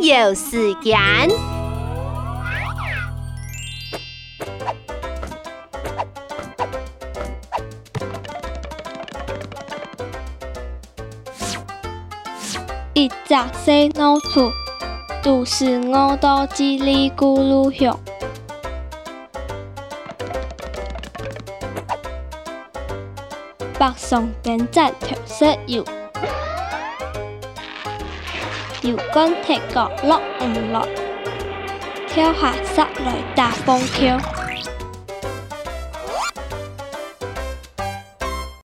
有时间。一只小老鼠，都是我到叽里咕噜响。白上跟站调色油，摇杆铁角落唔落，跳下塞来大风桥。